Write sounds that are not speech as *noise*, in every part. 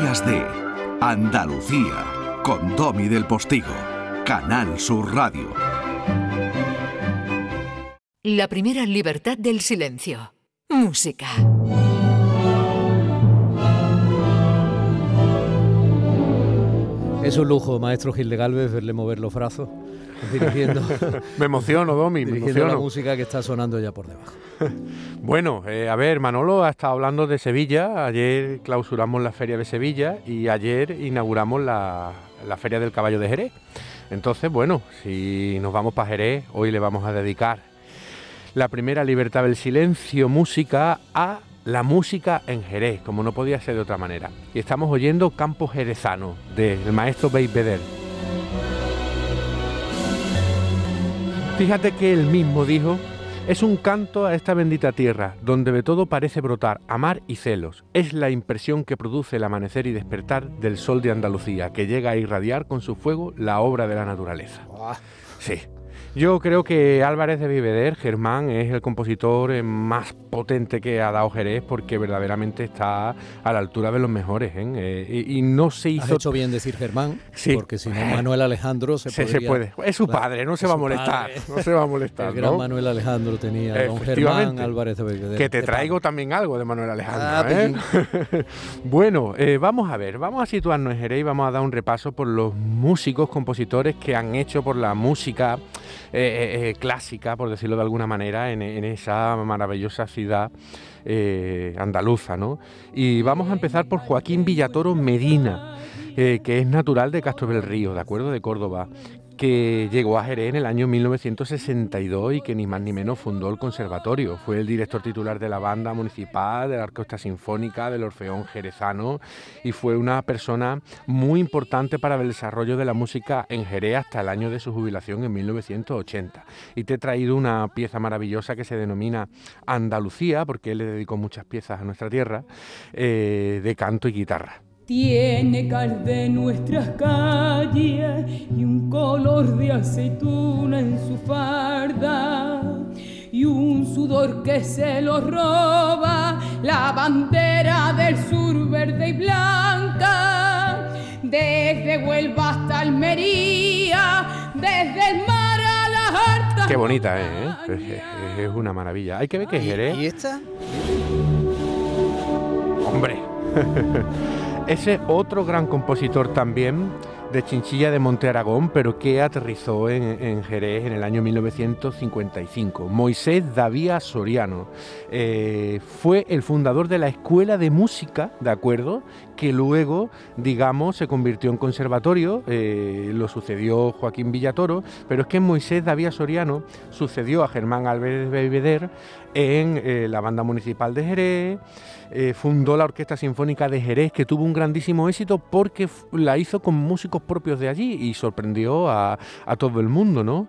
Días de Andalucía con Domi del Postigo, Canal Sur Radio. La primera libertad del silencio. Música. Es un lujo, maestro Gil de Galvez, verle mover los brazos dirigiendo. *laughs* me emociono, Domi, me emociono. la música que está sonando ya por debajo. *laughs* bueno, eh, a ver, Manolo ha estado hablando de Sevilla. Ayer clausuramos la Feria de Sevilla y ayer inauguramos la, la Feria del Caballo de Jerez. Entonces, bueno, si nos vamos para Jerez, hoy le vamos a dedicar la primera libertad del silencio, música, a la música en Jerez, como no podía ser de otra manera. Y estamos oyendo Campo Jerezano, del maestro Beder. Fíjate que él mismo dijo, es un canto a esta bendita tierra, donde de todo parece brotar amar y celos. Es la impresión que produce el amanecer y despertar del sol de Andalucía, que llega a irradiar con su fuego la obra de la naturaleza. Sí, yo creo que Álvarez de Viveder, Germán, es el compositor eh, más potente que ha dado Jerez porque verdaderamente está a la altura de los mejores. ¿eh? eh y, no se hizo... Has hecho bien decir Germán, sí. porque si no Manuel Alejandro se, *laughs* se puede. Es su padre, no se va a molestar. No se va a molestar. El gran Manuel Alejandro tenía don Germán Álvarez de Viveder. Que te traigo también algo de Manuel Alejandro. Ah, ¿eh? *laughs* bueno, vamos a ver, vamos a situarnos en Jerez y vamos a dar un repaso por los músicos, compositores que han hecho por la música eh, eh, eh, clásica, por decirlo de alguna manera, en, esa maravillosa ciudad andaluza. ¿no? Y vamos a empezar por Joaquín Villatoro Medina. que es natural de Castro del Río, ¿de acuerdo? De Córdoba, que llegó a Jerez en el año 1962 y que ni más ni menos fundó el conservatorio. Fue el director titular de la banda municipal, de la orquesta sinfónica, del Orfeón Jerezano y fue una persona muy importante para el desarrollo de la música en Jerez hasta el año de su jubilación en 1980. Y te he traído una pieza maravillosa que se denomina Andalucía, porque él le dedicó muchas piezas a nuestra tierra, eh, de canto y guitarra. Tiene cal de nuestras calles y un color de aceituna en su farda y un sudor que se lo roba la bandera del sur verde y blanca. Desde Huelva hasta Almería desde el mar a la harta Qué bonita ¿eh? es, una maravilla. Hay que ver que es ¿Y esta? hombre *laughs* Ese otro gran compositor también de Chinchilla de Monte Aragón, pero que aterrizó en, Jerez en el año 1955. Moisés Davía Soriano eh, fue el fundador de la Escuela de Música, ¿de acuerdo? Que luego, digamos, se convirtió en conservatorio, eh, lo sucedió Joaquín Villatoro, pero es que Moisés Davía Soriano sucedió a Germán Álvarez Bebeder en eh, la banda municipal de Jerez. Eh, fundó la Orquesta Sinfónica de Jerez, que tuvo un grandísimo éxito porque la hizo con músicos propios de allí y sorprendió a, todo el mundo, ¿no?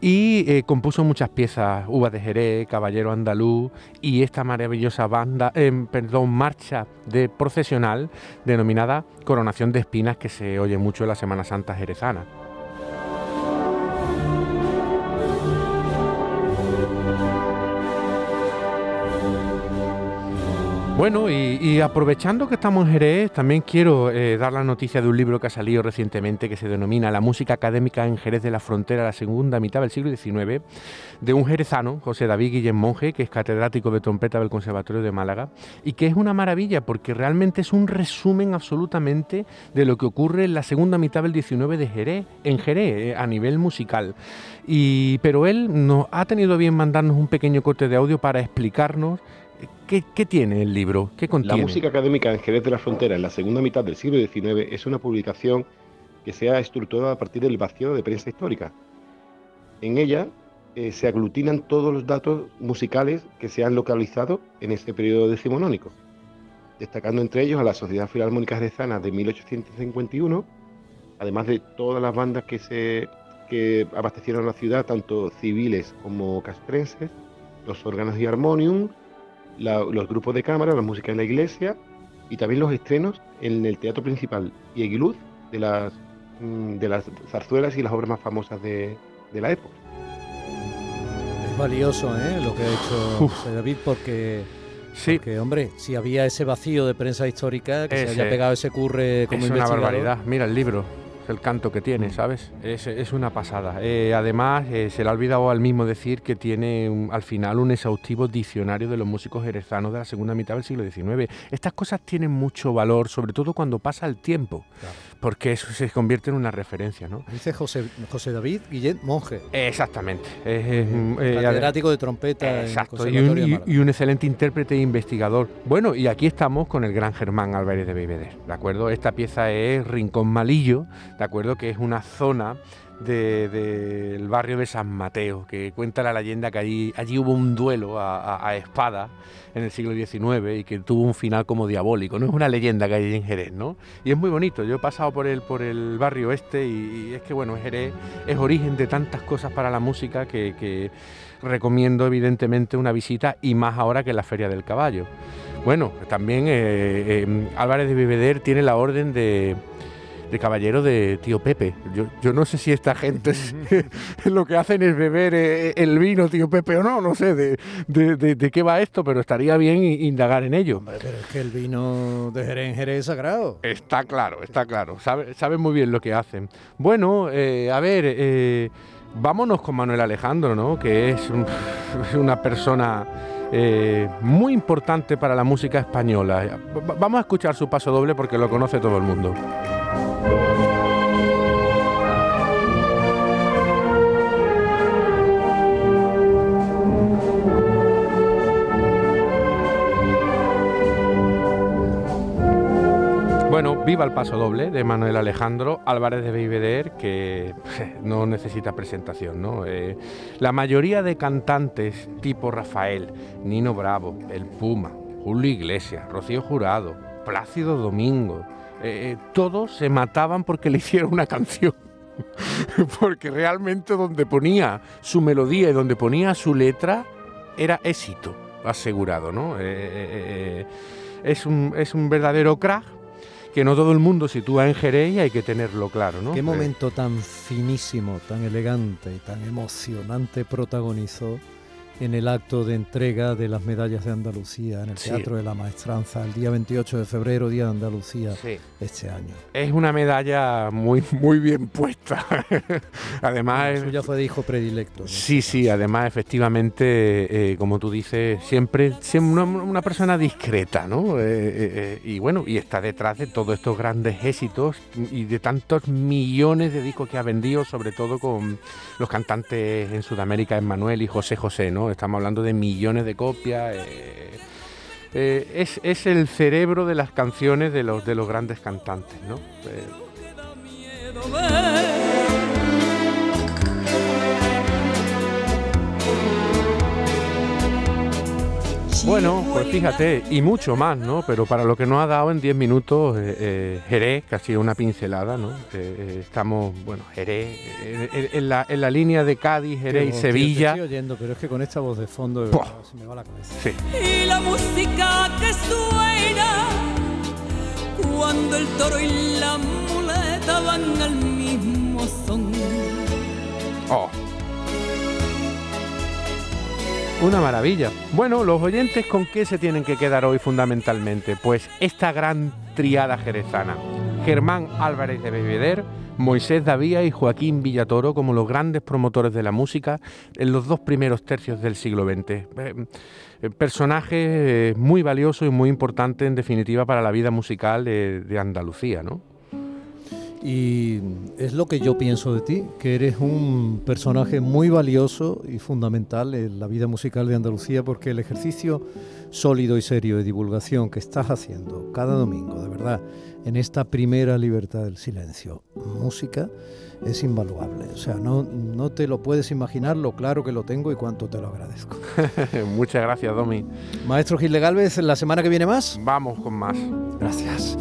Y eh, compuso muchas piezas, Uvas de Jerez, Caballero Andaluz y esta maravillosa banda, em, perdón, marcha de procesional denominada Coronación de Espinas que se oye mucho en la Semana Santa jerezana. Bueno, y, aprovechando que estamos en Jerez, también quiero eh, dar la noticia de un libro que ha salido recientemente que se denomina La música académica en Jerez de la Frontera, la segunda mitad del siglo XIX, de un jerezano, José David Guillén Monge, que es catedrático de trompeta del Conservatorio de Málaga, y que es una maravilla porque realmente es un resumen absolutamente de lo que ocurre en la segunda mitad del XIX de Jerez, en Jerez, eh, a nivel musical. Y, pero él nos ha tenido bien mandarnos un pequeño corte de audio para explicarnos ¿Qué, tiene el libro? ¿Qué contiene? La música académica en Jerez de la Frontera en la segunda mitad del siglo XIX es una publicación que se ha estructurado a partir del vacío de prensa histórica. En ella eh, se aglutinan todos los datos musicales que se han localizado en ese periodo decimonónico, destacando entre ellos a la Sociedad Filarmónica Jerezana de 1851, además de todas las bandas que, se, que abastecieron la ciudad, tanto civiles como castrenses, los órganos y armonium, los grupos de cámara, la música en la iglesia y también los estrenos en el teatro principal y en de las, mm, de las zarzuelas y las obras más famosas de, la época. Es valioso ¿eh? lo que ha hecho David porque Sí. Porque, hombre, si había ese vacío de prensa histórica, que se haya pegado ese curre como es una barbaridad. Mira el libro el canto que tiene, ¿sabes? Es, una pasada. Eh, además, eh, se le ha olvidado al mismo decir que tiene al final un exhaustivo diccionario de los músicos jerezanos de la segunda mitad del siglo XIX. Estas cosas tienen mucho valor, sobre todo cuando pasa el tiempo, porque eso se convierte en una referencia, ¿no? Dice José, José David Guillet Monje. Exactamente. Es, eh, catedrático de trompeta. Exacto, y un, y un, excelente intérprete e investigador. Bueno, y aquí estamos con el gran Germán Álvarez de Beiveder, ¿de acuerdo? Esta pieza es Rincón Malillo, ¿de acuerdo? Que es una zona del barrio de San Mateo, que cuenta la leyenda que allí, allí hubo un duelo a, espada en el siglo XIX y que tuvo un final como diabólico. No es una leyenda que hay en Jerez, ¿no? Y es muy bonito. Yo he pasado por el, por el barrio este y, es que, bueno, Jerez es origen de tantas cosas para la música que, recomiendo evidentemente una visita y más ahora que la Feria del Caballo. Bueno, también eh, eh, Álvarez de Bebeder tiene la orden de de caballero de tío Pepe. Yo, yo no sé si esta gente *laughs* lo que hacen es beber eh, el vino tío Pepe o no, no sé de, de, qué va esto, pero estaría bien indagar en ello. pero es que el vino de Jerez en Jerez es sagrado. Está claro, está claro. Saben muy bien lo que hacen. Bueno, eh, a ver, eh, vámonos con Manuel Alejandro, ¿no? Que es *laughs* una persona... muy importante para la música española. Vamos a escuchar su paso doble porque lo conoce todo el mundo. Bueno, viva el paso doble de Manuel Alejandro Álvarez de Beiveder, que *laughs* no necesita presentación, ¿no? Eh, la mayoría de cantantes tipo Rafael, Nino Bravo, El Puma, Julio Iglesias, Rocío Jurado, Plácido Domingo, eh, eh, todos se mataban porque le *laughs* hicieron una canción. *laughs* porque realmente donde ponía su melodía y donde ponía su letra era éxito asegurado, ¿no? Es, un, es un verdadero crack que no todo el mundo sitúa en Jerez y hay que tenerlo claro, ¿no? Qué momento tan finísimo, tan elegante y tan emocionante protagonizó en el acto de entrega de las medallas de Andalucía en el Teatro de la Maestranza el día 28 de febrero, Día de Andalucía, este año. Es una medalla muy, muy bien puesta. *laughs* además... Eso ya fue de hijo predilecto. Sí, sí, además efectivamente, eh, como tú dices, siempre, siempre una, persona discreta, ¿no? Eh, eh, y bueno, y está detrás de todos estos grandes éxitos y de tantos millones de discos que ha vendido, sobre todo con los cantantes en Sudamérica, Emmanuel y José José, ¿no? Estamos hablando de millones de copias. Eh, eh, es, es, el cerebro de las canciones de los, de los grandes cantantes, ¿no? Bueno, pues fíjate, y mucho más, ¿no? Pero para lo que nos ha dado en 10 minutos eh, eh, Jerez, que ha sido una pincelada, ¿no? Eh, estamos, bueno, Jerez, en, la, en, la, línea de Cádiz, Jerez y Sevilla. estoy oyendo, pero es que con esta voz de fondo se me va la cabeza. Sí. Y la música que suena cuando el toro y la muleta van al mismo Una maravilla. Bueno, los oyentes con qué se tienen que quedar hoy fundamentalmente? Pues esta gran triada jerezana. Germán Álvarez de Bebeder, Moisés Davía y Joaquín Villatoro como los grandes promotores de la música en los dos primeros tercios del siglo XX. Eh, eh, personajes eh, muy valiosos y muy importantes en definitiva para la vida musical de, de Andalucía, ¿no? Y es lo que yo pienso de ti, que eres un personaje muy valioso y fundamental en la vida musical de Andalucía, porque el ejercicio sólido y serio de divulgación que estás haciendo cada domingo, de verdad, en esta primera libertad del silencio, música, es invaluable. O sea, no, no te lo puedes imaginar lo claro que lo tengo y cuánto te lo agradezco. *laughs* Muchas gracias, Domi. Maestro Gil de Galvez, ¿la semana que viene más? Vamos con más. Gracias.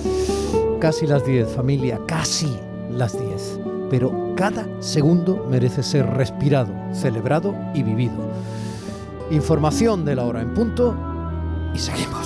Casi las 10, familia, casi las 10. Pero cada segundo merece ser respirado, celebrado y vivido. Información de la hora en punto y seguimos.